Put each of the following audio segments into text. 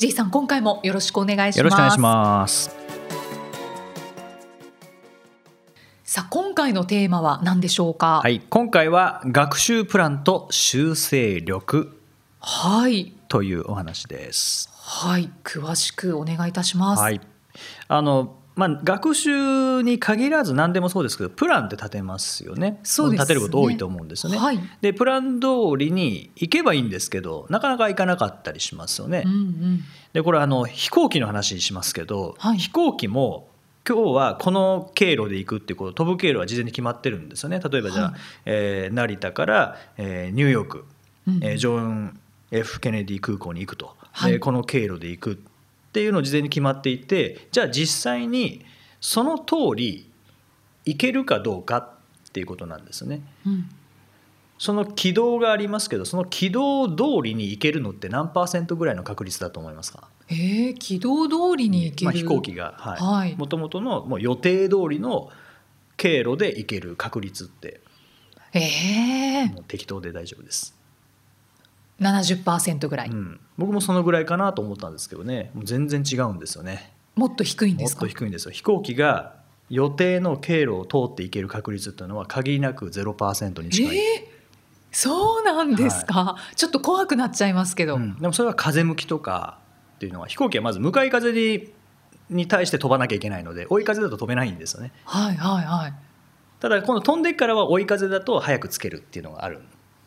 J さん今回もよろしくお願いしますよろしくお願いします。さあ今回のテーマは何でしょうか？はい、今回は学習プランと修正力はいというお話です。はい詳しくお願いいたしますはい。あのまあ、学習に限らず何でもそうですけどプランって立てますよね。そうですね。立てること多いと思うんですよね、はい。でプラン通りに行けばいいんですけどなかなか行かなかったりしますよね、うんうん。でこれあの飛行機の話しますけど、はい。飛行機も今日はこの経路で行くっていうこと飛ぶ経路は事前に決まってるんですよね。例えばじゃあ、はい。えー成田から、えーニューヨーク、うんえージョン・ F・ ケネディ空港に行くと、はい。でこの経路で行くっていうのを事前に決まっていてじゃあ実際にその通り行けるかどうかっていうことなんですね。うん。その軌道がありますけどその軌道通りに行けるのって何パーセントぐらいの確率だと思いますか？えー、軌道通りに行ける、まあ、飛行機がははいい。もともとのもう予定通りの経路で行ける確率って。えー、もう適当で大丈夫です、70%ぐらい、うん、僕もそのぐらいかなと思ったんですけどね。全然違うんですよね。もっと低いんですか？もっと低いんですよ。飛行機が予定の経路を通っていける確率っていうのは限りなく0%に近い、えーそうなんですか、ちょっと怖くなっちゃいますけど、うん、でもそれは風向きとかっていうのは飛行機はまず向かい風にに対して飛ばなきゃいけないので追い風だと飛べないんですよね。はいはいはい。ただ今度飛んでからは追い風だと早くつけるっていうのがある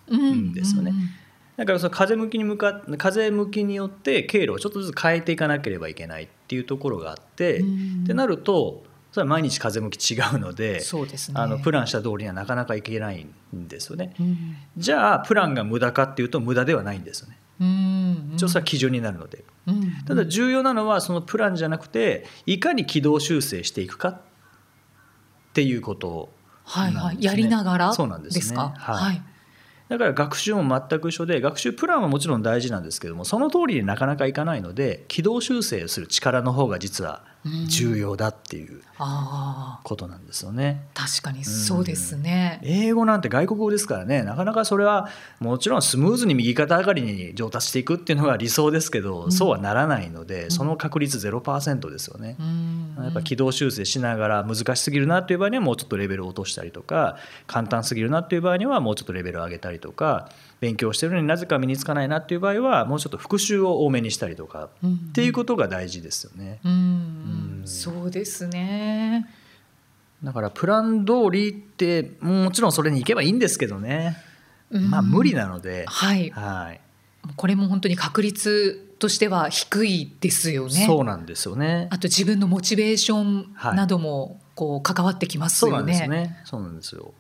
うんですよね。うんだからその風向きに向かっ風向きによって経路をちょっとずつ変えていかなければいけないっていうところがあって、うん。ってなるとそれは毎日風向き違うのでそうですね。あのプランした通りにはなかなかいけないんですよね。うん。じゃあプランが無駄かっていうと無駄ではないんですよね。うん一応それは基準になるので。うん。ただ重要なのはそのプランじゃなくていかに軌道修正していくかっていうことはいはい、なんですね。やりながらそうなんですね。ですかはい。はいだから学習も全く一緒で学習プランはもちろん大事なんですけどもその通りになかなかいかないので軌道修正をする力の方が実は重要だっていうことなんですよね。確かにそうですね、英語なんて外国語ですからね。なかなかそれはもちろんスムーズに右肩上がりに上達していくっていうのが理想ですけど、うん。そうはならないので、ん。その確率0%ですよね。うん。やっぱ軌道修正しながら難しすぎるなっていう場合にはもうちょっとレベルを落としたりとか簡単すぎるなっていう場合にはもうちょっとレベルを上げたりとか勉強してるのになぜか身につかないなっていう場合はもうちょっと復習を多めにしたりとかうんっていうことが大事ですよね。うんうんそうですねだからプラン通りってもちろんそれに行けばいいんですけどね、うんまあ無理なので、はいはいこれも本当に確率としては低いですよねそうなんですよね。あと自分のモチベーションはいなどもこう関わってきますそうなんよね。ですね。そうなんですよ。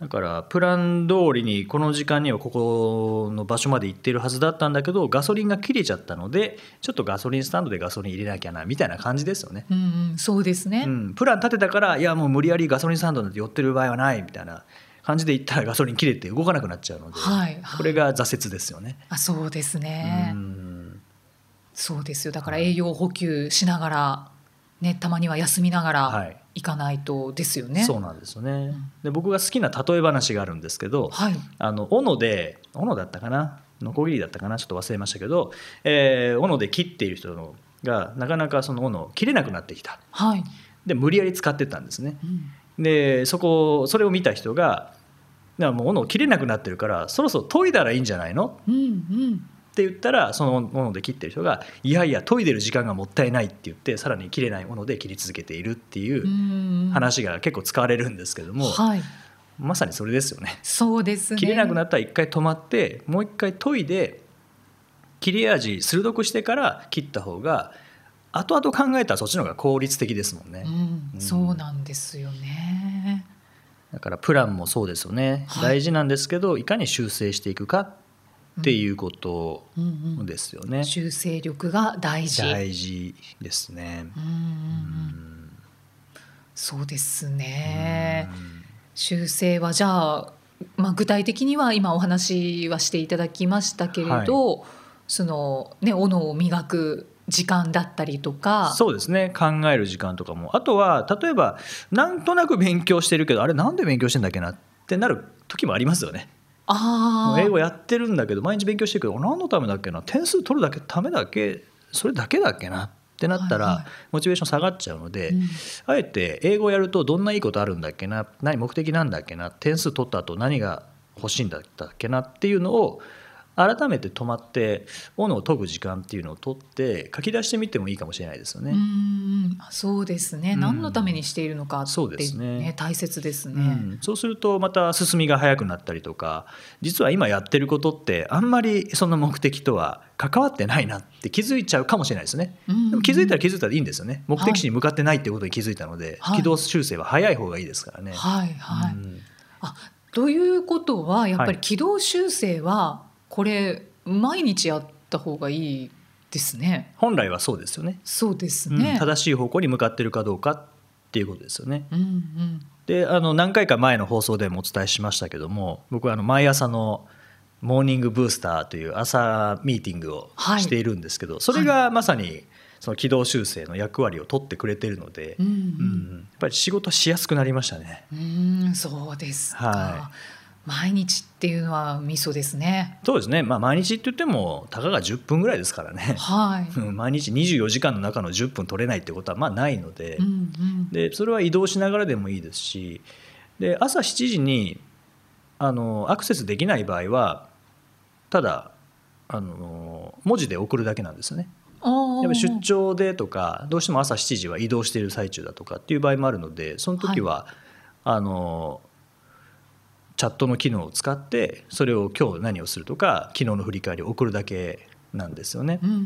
だからプラン通りにこの時間にはここの場所まで行ってるはずだったんだけどガソリンが切れちゃったのでちょっとガソリンスタンドでガソリン入れなきゃなみたいな感じですよね。うんうん、そうですね。うん、プラン立てたからいやもう無理やりガソリンスタンドなんて寄ってる場合はないみたいな感じで行ったらガソリン切れて動かなくなっちゃうので、はいはいこれが挫折ですよね。あ、そうですね。うんそうですよ。だから栄養補給しながらね、たまには休みながらはい行かないとですよね。そうなんですよねん。で僕が好きな例え話があるんですけど、はい。あの斧で斧だったかな？ノコギリだったかな？ちょっと忘れましたけど、えー斧で切っている人のがなかなかその斧を切れなくなってきたはい。で無理やり使ってったんですねうんでそこそれを見た人が「だからもう斧切れなくなってるからそろそろ研いだらいいんじゃないの?」うんうん。って言ったらその斧で切ってる人が「いやいや研いでる時間がもったいない」って言ってさらに切れない斧で切り続けているっていううん話が結構使われるんですけども、はい。まさにそれですよね。そうですね。切れなくなったら一回止まってもう一回研いで切れ味鋭くしてから切った方が後々考えたらそっちの方が効率的ですもんね、うん、うんそうなんですよね。だからプランもそうですよね、はい大事なんですけどいかに修正していくかっっていうことうんうんですよね。修正力が大事。大事ですね。うんうんうんそうですね。修正はじゃあ、まあ、具体的には今お話はしていただきましたけれど、そのね斧を磨く時間だったりとかそうですね考える時間とかもあとは例えばなんとなく勉強してるけどあれなんで勉強してんだっけなってなる時もありますよね。英語やってるんだけど毎日勉強してるけど何のためだっけな？点数取るだけためだけ？それだけだっけな？ってなったら、はいはい。モチベーション下がっちゃうので、うん。あえて英語やるとどんないいことあるんだっけな？何目的なんだっけな？点数取った後何が欲しいんだったっけな？っていうのを改めて止まって斧を研ぐ時間っていうのを取って書き出してみてもいいかもしれないですよね。うんそうですね、うん。何のためにしているのかって、そうですね。大切ですうね。ん、そうするとまた進みが早くなったりとか実は今やってることってあんまりその目的とは関わってないなって気づいちゃうかもしれないですね。うんでも気づいたら気づいたらいいんですよね。目的地に向かってないってことに気づいたので、はい。軌道修正は早い方がいいですからね。はいはい、うん。あということはやっぱはい。り軌道修正はこれ毎日やった方がいいですね。本来はそうですよね。そうですうんね。正しい方向に向かってるかどうかっていうことですよね。うんうんであの何回か前の放送でもお伝えしましたけども僕はあの毎朝のモーニングブースターという朝ミーティングをはいしているんですけど、それがまさにその軌道修正の役割を取ってくれてるので、うんううんんやっぱり仕事しやすくなりましたね。うんそうですか、は毎日っていうのはミソですね。そうですね、まあ、毎日って言ってもたかが10分ぐらいですからね、はい。う ん毎日24時間の中の10分取れないってことはまあないので,、うんうんでそれは移動しながらでもいいですしで朝7時にあのアクセスできない場合はただあの文字で送るだけなんですよね。やっ出張でとかどうしても朝7時は移動している最中だとかっていう場合もあるのでその時は、あのチャットの機能を使ってそれを今日何をするとか昨日の振り返りを送るだけなんですよね。うんうう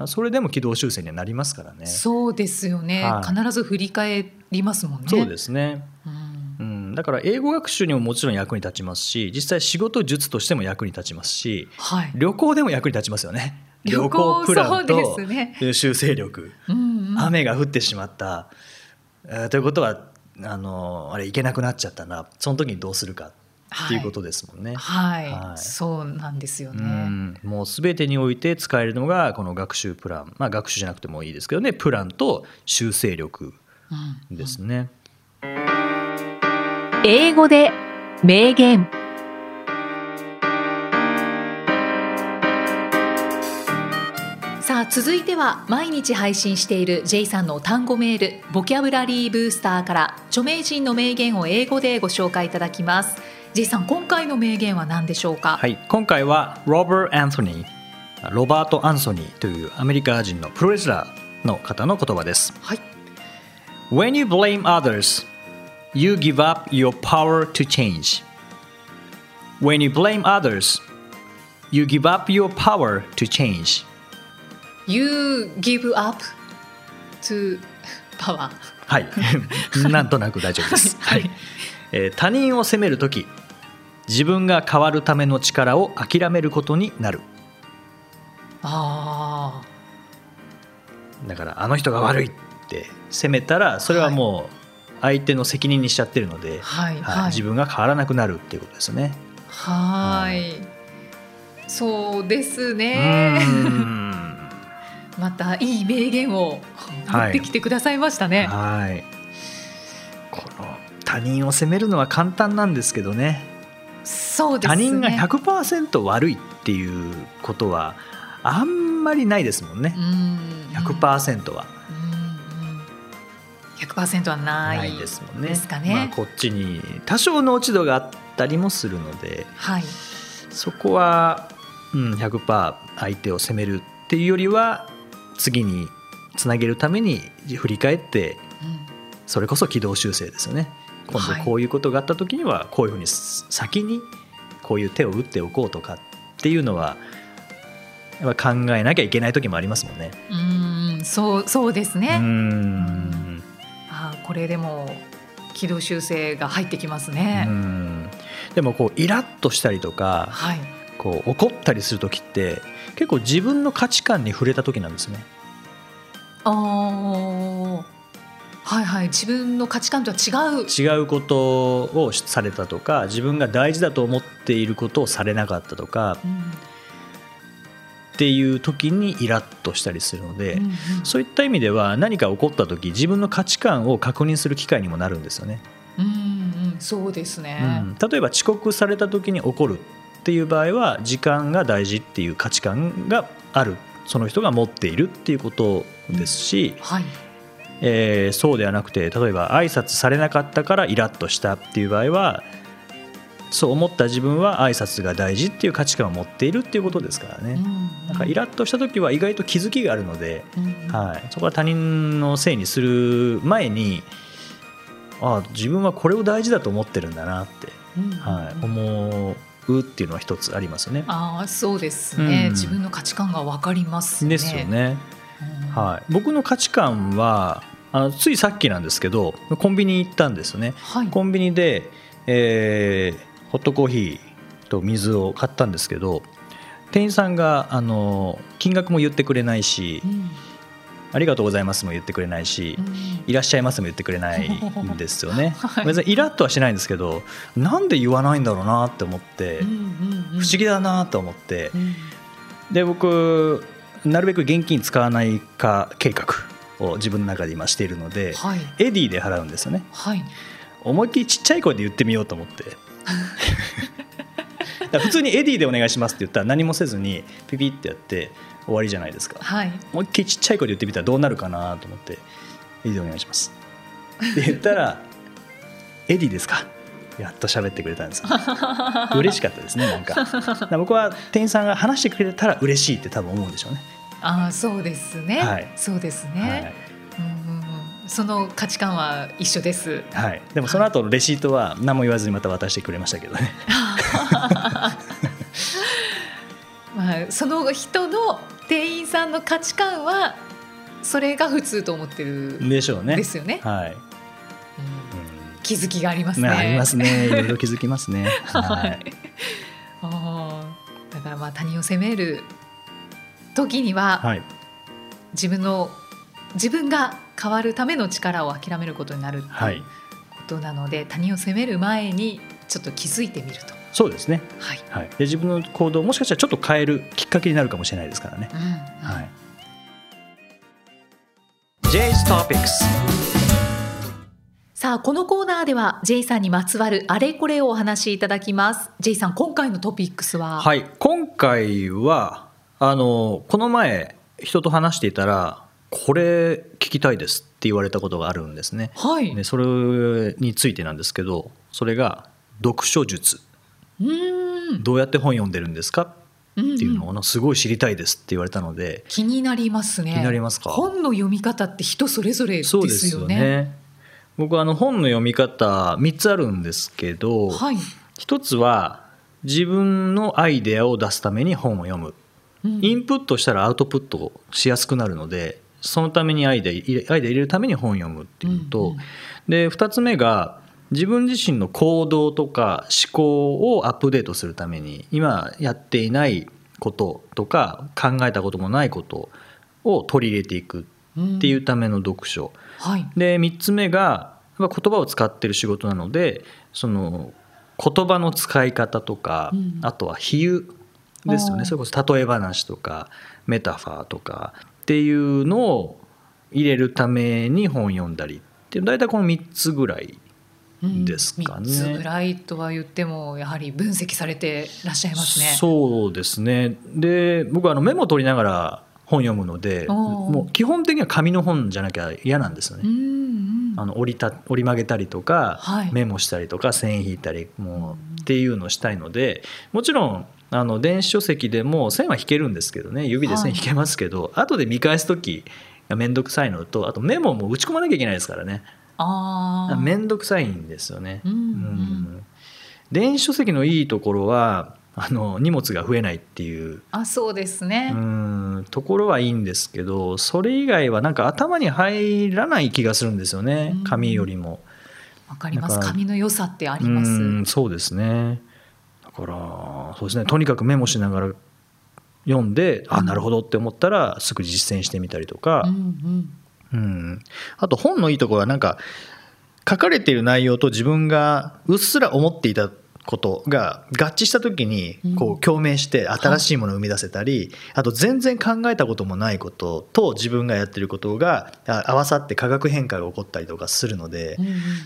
んんそれでも軌道修正にはなりますからね。そうですよね、はい必ず振り返りますもんね。そうですね。うんうん、だから英語学習にももちろん役に立ちますし実際仕事術としても役に立ちますしはい。旅行でも役に立ちますよね。旅行プランとですね修正力。うんうん雨が降ってしまった、えーということはあのあれ行けなくなっちゃったなその時にどうするかっていうことですもんね。はい、はいそうなんですようね。んもう全てにおいて使えるのがこの学習プラン、まあ、学習じゃなくてもいいですけどねプランと修正力うんですね。英語で名言。続いては毎日配信している J さんの単語メールボキャブラリーブースターから著名人の名言を英語でご紹介いただきます J さん今回の名言は何でしょうか、はい、今回はロバート・アンソニーロバート・アンソニーというアメリカ人のプロレスラーの方の言葉です。はい When you blame others, you give up your power to change. When you blame others, you give up your power to change. You give up to power. はい、なんとなく大丈夫です。はい。はい。えー他人を責めるとき、自分が変わるための力を諦めることになる。あだからあの人が悪いって責めたらそれはもう相手の責任にしちゃってるので、はいはい。はい。自分が変わらなくなるっていうことですね。あはい。そうですうねまたいい名言を持ってきてくださいましたね、はい。この他人を責めるのは簡単なんですけどね。そうですね。他人が100%悪いっていうことはあんまりないですもんね。うん。100%は。うんうん。100%はないないですもんねですかね。まあ、こっちに多少の落ち度があったりもするのではい。そこは、うん、100%相手を責めるっていうよりは次につなげるために振り返ってうん。それこそ軌道修正ですよね。今はい。度こういうことがあった時にはこういうふうに先にこういう手を打っておこうとかっていうのはやっぱ考えなきゃいけない時もありますもんね。うんそうそうですね、ん。あこれでも軌道修正が入ってきますうね、ん。でもこうイラッとしたりとかはいこう怒ったりする時って結構自分の価値観に触れた時なんですね。ああはいはい。自分の価値観とは違う。違うことをされたとか自分が大事だと思っていることをされなかったとかうん。っていう時にイラッとしたりするので、うんうん。そういった意味では何か起こった時自分の価値観を確認する機会にもなるんですよね。うんうん。そうですね、うん、例えば遅刻された時に怒るっていう場合は時間が大事っていう価値観があるその人が持っているっていうことですし、はい。えーそうではなくて例えば挨拶されなかったからイラッとしたっていう場合はそう思った自分は挨拶が大事っていう価値観を持っているっていうことですからね。なんかイラッとした時は意外と気づきがあるので、うんはい、そこは他人のせいにする前にあ自分はこれを大事だと思ってるんだなって、うん。はい、思うっていうのは一つありますよね。ああそうですね、うん。自分の価値観が分かりますね。ですよね。うん。はい、僕の価値観はあのついさっきなんですけどコンビニ行ったんですよね。はい。コンビニで、えーホットコーヒーと水を買ったんですけど店員さんがあの金額も言ってくれないしうんありがとうございますも言ってくれないし、うんいらっしゃいますも言ってくれないんですよね。はい。別にイラッとはしないんですけどなんで言わないんだろうなって思ってうんうんうん。不思議だなと思って。うん。で僕なるべく現金使わないか計画を自分の中で今しているのではい。エディで払うんですよね。はい。思いっきりちっちゃい声で言ってみようと思って。普通にエディでお願いしますって言ったら何もせずにピピってやって終わりじゃないですか。はい。思いっきりちっちゃい声で言ってみたらどうなるかなと思って「エディでお願いします」って言ったら「エディですか?」やっと喋ってくれたんですよ。嬉しかったですねなんか。僕は店員さんが話してくれたら嬉しいって多分思うんでしょうね、ああそうですね、はい。そうですはい。ね、うんうんうん。その価値観は一緒です。はい、でもその後のレシートは何も言わずにまた渡してくれましたけどね。ま あその人の店員さんの価値観はそれが普通と思ってるんでしょうね。ですよね、はい、うん。気づきがありますうん、ねありますね。いろいろ気づきますね。ははい。い、あー。だからまあ他人を責める時には、はい。自分の自分が変わるための力を諦めることになるっいいうことなので、他人を責める前にちょっと気づいてみると。そうですね、はい。はい、で自分の行動をもしかしたらちょっと変えるきっかけになるかもしれないですからね、うんはい。J's Topics さあこのコーナーでは J さんにまつわるあれこれをお話しいただきます。J さん今回のトピックスは、はい。今回はあのこの前人と話していたらこれ聞きたいですって言われたことがあるんですね。はい、でそれについてなんですけどそれが読書術どうやって本読んでるんですか？っていうのをすごい知りたいですって言われたので、気になりますね。気になりますか？本の読み方って人それぞれですよね。そうですよね。僕あの本の読み方3つあるんですけど、はい、一つは自分のアイデアを出すために本を読む。うん。インプットしたらアウトプットしやすくなるのでそのためにアイデア入れアイデア入れるために本を読むっていうのと、うんうん。で2つ目が自分自身の行動とか思考をアップデートするために今やっていないこととか考えたこともないことを取り入れていくっていうための読書、はい。で3つ目がまあ言葉を使ってる仕事なのでその言葉の使い方とか、うん。あとは比喩ですよね。それこそ例え話とかメタファーとかっていうのを入れるために本読んだりっていう大体この3つぐらいうんですかね三つぐらいとは言ってもやはり分析されてらっしゃいますね。そうですね。で僕はあのメモ取りながら本読むのでもう基本的には紙の本じゃなきゃ嫌なんですよね。う。んうん。あの折りた折り曲げたりとか、はい。メモしたりとか線引いたりもうっていうのをしたいのでもちろんあの電子書籍でも線は引けるんですけどね。指で線引けますけど、後で見返す時が面倒くさいのとあとメモも打ち込まなきゃいけないですからねああ面倒くさいんですよね。うんうん。うん。電子書籍のいいところはあの荷物が増えないっていう。あそうですね、うん。ところはいいんですけどそれ以外はなんか頭に入らない気がするんですよね。うん。紙よりも。わかります。紙の良さってあります。うんそうですね。だからそうですね。とにかくメモしながら読んで、あなるほどって思ったらすぐ実践してみたりとか、うんうんうん、あと本のいいところはなんか書かれている内容と自分がうっすら思っていたことが合致した時にこう共鳴して新しいものを生み出せたり、あと全然考えたこともないことと自分がやってることがあ合わさって化学変化が起こったりとかするので、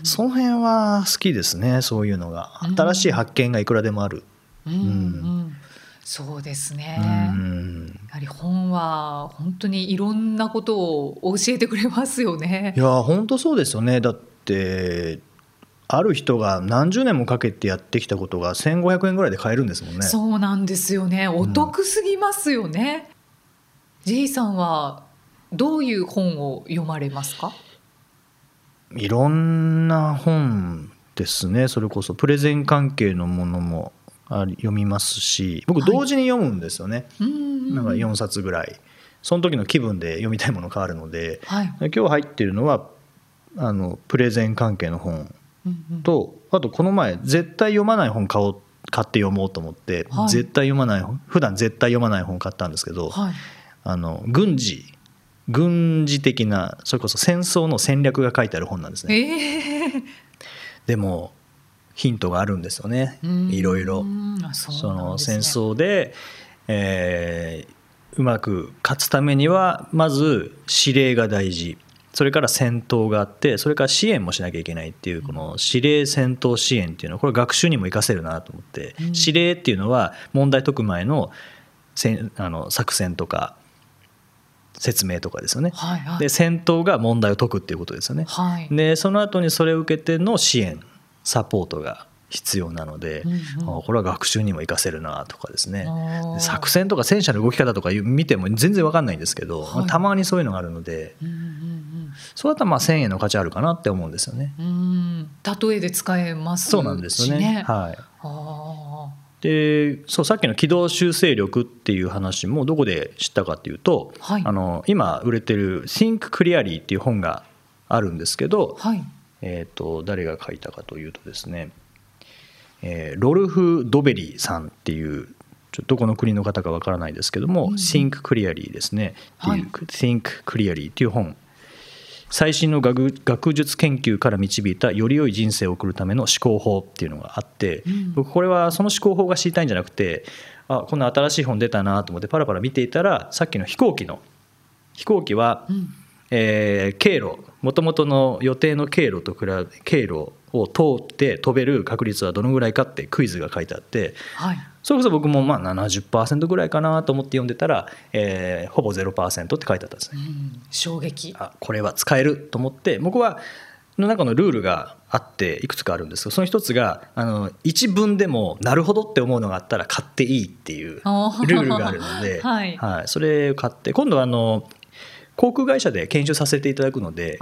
その辺は好きですねそういうのが。新しい発見がいくらでもある。うん。うんそうですね。うんやはり本は本当にいろんなことを教えてくれますよねい。や本当そうですよねだってある人が何十年もかけてやってきたことが1500円ぐらいで買えるんですもんね。そうなんですよね。お得すぎますよね。J さんはどういう本を読まれますか？いろんな本ですねそれこそプレゼン関係のものも読みますし僕はい同時に読むんですよね、うんうんなんか4冊ぐらい。その時の気分で読みたいもの変わるのではい。今日入ってるのはあのプレゼン関係の本うんうん。とあとこの前絶対読まない本買おう買って読もうと思って、はい。絶対読まない本普段絶対読まない本買ったんですけど、はい。あの軍事軍事的なそれこそ戦争の戦略が書いてある本なんですね。ええでもヒントがあるんですよねうんいろいろあそうその戦争で、えーうまく勝つためにはまず指令が大事それから戦闘があってそれから支援もしなきゃいけないっていうこの指令戦闘支援っていうのはこれ学習にも活かせるなと思って、うん指令っていうのは問題解く前の戦あの作戦とか説明とかですよね。はいはい。で戦闘が問題を解くっていうことですよね。はい。でその後にそれを受けての支援サポートが必要なので、うんうんあこれは学習にも活かせるなとかですね作戦とか戦車の動き方とか見ても全然わかんないんですけど、はいたまにそういうのがあるのでうんうんそうだったらまあ1,000円の価値あるかなって思うんですよね。うん。うん。例えで使えますしね。そうなんですよね。はいあでそうさっきの軌道修正力っていう話もどこで知ったかっていうと、はいあの今売れてる「Think Clearly」っていう本があるんですけど、あ。はい。えー、と誰が書いたかというとですね、えーロルフ・ドベリさんっていうちょどこの国の方かわからないですけども「うん Think Clearly」ですねっていう、はい。Think Clearly」っていう本。最新の学学術研究から導いたより良い人生を送るための思考法っていうのがあって、うん。僕これはその思考法が知りたいんじゃなくてあこんな新しい本出たなと思ってパラパラ見ていたらさっきの飛行機の飛行機は、うん。えー経路もともとの予定の経路と比べ経路を通って飛べる確率はどのぐらいかってクイズが書いてあってはい。それこそ僕もまあ70%ぐらいかなと思って読んでたら、えーほぼ0%って書いてあったんですね。うん。衝撃。あこれは使えると思って僕はの中のルールがあっていくつかあるんですけどその一つがあの一文でもなるほどって思うのがあったら買っていいっていうルあーールがあるので、はいそれを買って今度はあの航空会社で研修させていただくので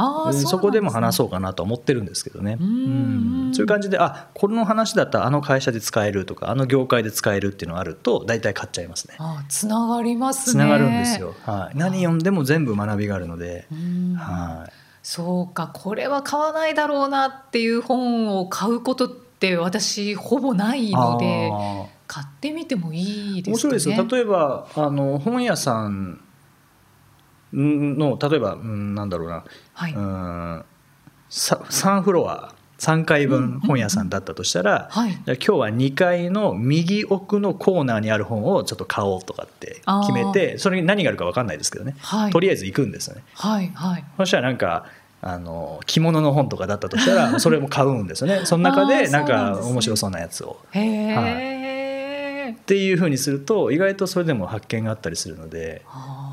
そこでも話そうかなと思ってるんですけどね。うそういう感じであこの話だったらあの会社で使えるとかあの業界で使えるっていうのがあると大体買っちゃいますね。あ、つながりますね。つながるんですよ、はい、何読んでも全部学びがあるので、うん。はい。そうか、これは買わないだろうなっていう本を買うことって私ほぼないので、買ってみてもいいで面すかね。白いですよ。例えばあの本屋さんの例えば、うん、なんだろうな、はい。うんさ3フロア3階分本屋さんだったとしたら、はい。じゃあ今日は2階の右奥のコーナーにある本をちょっと買おうとかって決めてそれに何があるか分かんないですけどね、はい。とりあえず行くんですよねはい。はい。そしたらなんかあの着物の本とかだったとしたら それも買うんですよねその中でなんか面白そうなやつを。へえ。っていうふうにすると意外とそれでも発見があったりするのでああ、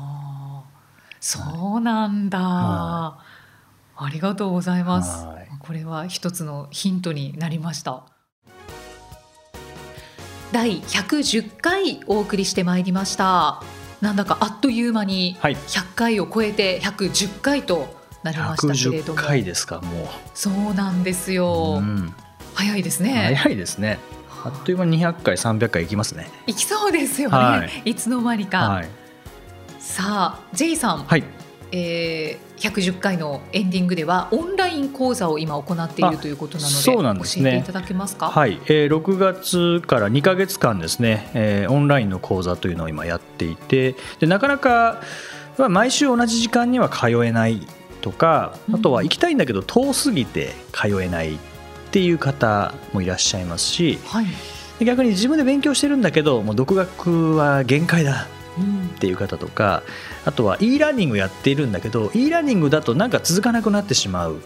そうなんだ。はありがとうございますはい。これは一つのヒントになりました。第110回お送りしてまいりました。なんだかあっという間にはい100回を超えて110回となりましたけれど110も、回ですかもそうなんですう、よ。うん早いですね。早いですねあっという間に200回300回いきますねいきそうですよね。、はいつの間にか。はい、さあ、J さん、はい、えー110回のエンディングではオンライン講座を今行っているということなのでそうなんですね。教えていただけますか？はい、えー、6月から2か月間ですね、えー、オンラインの講座というのを今やっていてでなかなかまあ毎週同じ時間には通えないとかあとは行きたいんだけど遠すぎて通えないっていう方もいらっしゃいますしはい。で逆に自分で勉強してるんだけどもう独学は限界だうんっていう方とかあとは e ラーニングやっているんだけど e ラーニングだとなんか続かなくなってしまう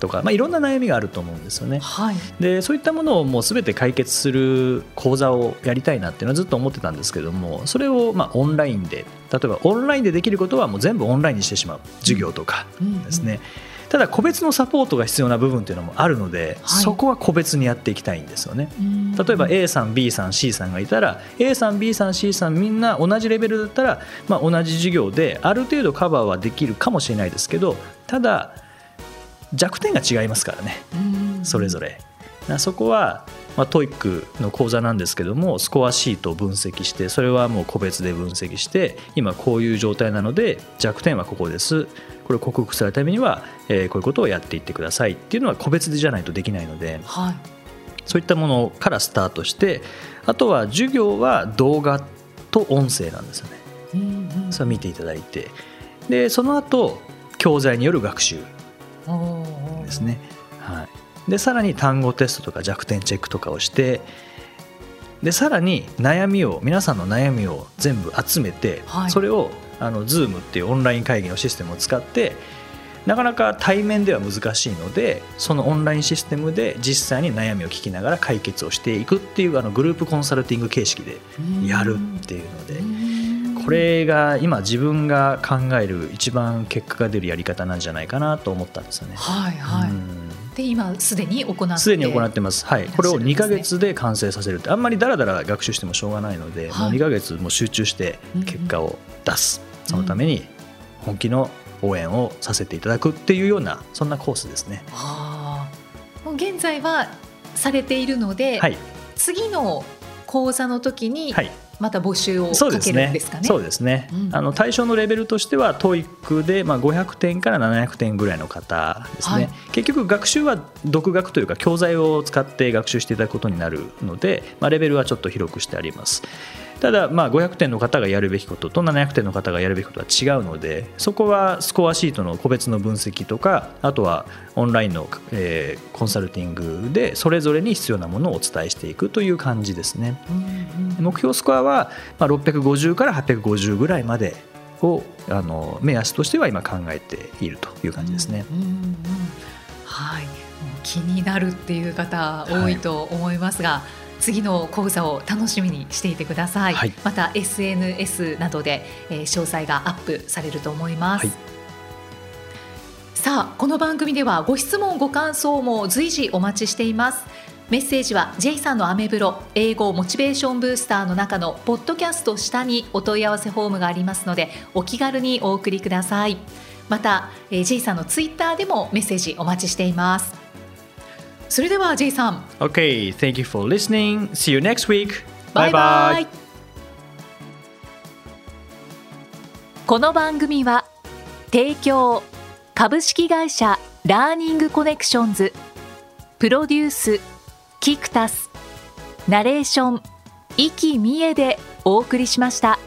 とか、まあ、いろんな悩みがあると思うんですよね。はい。でそういったものをもう全て解決する講座をやりたいなっていうのはずっと思ってたんですけどもそれをまあオンラインで例えばオンラインでできることはもう全部オンラインにしてしまう授業とかうんですね、ただ個別のサポートが必要な部分っていうのもあるので、はいそこは個別にやっていきたいんですよね。うん例えば A さん B さん C さんがいたら A さん B さん C さんみんな同じレベルだったら、まあ、同じ授業である程度カバーはできるかもしれないですけどただ弱点が違いますからねうんそれぞれ。なそこは、まあ、 TOEIC の講座なんですけどもスコアシートを分析してそれはもう個別で分析して今こういう状態なので弱点はここです。これを克服するためには、えーこういうことをやっていってください。っていうのは個別でじゃないとできないのではい。そういったものからスタートしてあとは授業は動画と音声なんですよね。うんうん。それを見ていただいて。でその後教材による学習ですね、はい、でさらに単語テストとか弱点チェックとかをしてでさらに悩みを皆さんの悩みを全部集めて、はいそれをあの Zoom っていうオンライン会議のシステムを使ってなかなか対面では難しいのでそのオンラインシステムで実際に悩みを聞きながら解決をしていくっていうあのグループコンサルティング形式でやるっていうので。うんこれが今自分が考える一番結果が出るやり方なんじゃないかなと思ったんですよね。はいはい、うんで今すでに行って。すでに行ってます、はい、これを2るんですね。か月で完成させるってあんまりだらだら学習してもしょうがないので、はい。もう2か月もう集中して結果を出す、そのために本気の応援をさせていただくっていうようなそんなコースですね。ああもう現在はされているので、はい、次の講座の時にはい、また募集をかけそうですね。るんですかね。そうですね、うん。あの対象のレベルとしては TOEIC でまあ500点から700点ぐらいの方ですね、はい。結局学習は独学というか教材を使って学習していただくことになるので、まあ、レベルはちょっと広くしてありますただまあ500点の方がやるべきことと700点の方がやるべきことは違うのでそこはスコアシートの個別の分析とかあとはオンラインの、えーコンサルティングでそれぞれに必要なものをお伝えしていくという感じですね。目標スコアはまあ650から850ぐらいまでをあの目安としては今考えているという感じですね。うんうんうんはい、気になるっていう方多いと思いますが、次の講座を楽しみにしていてください。はい。また SNS などで、えー詳細がアップされると思います。はい。さあこの番組ではご質問ご感想も随時お待ちしています。メッセージは J さんのアメブロ英語モチベーションブースターの中のポッドキャスト下にお問い合わせフォームがありますのでお気軽にお送りください。また、えー J さんのツイッターでもメッセージお待ちしていますそれでは J さん Okay, thank you for listening. See you next week. バイバイこの番組は提供株式会社ラーニングコネクションズプロデュースキクタスナレーション生きみえでお送りしました。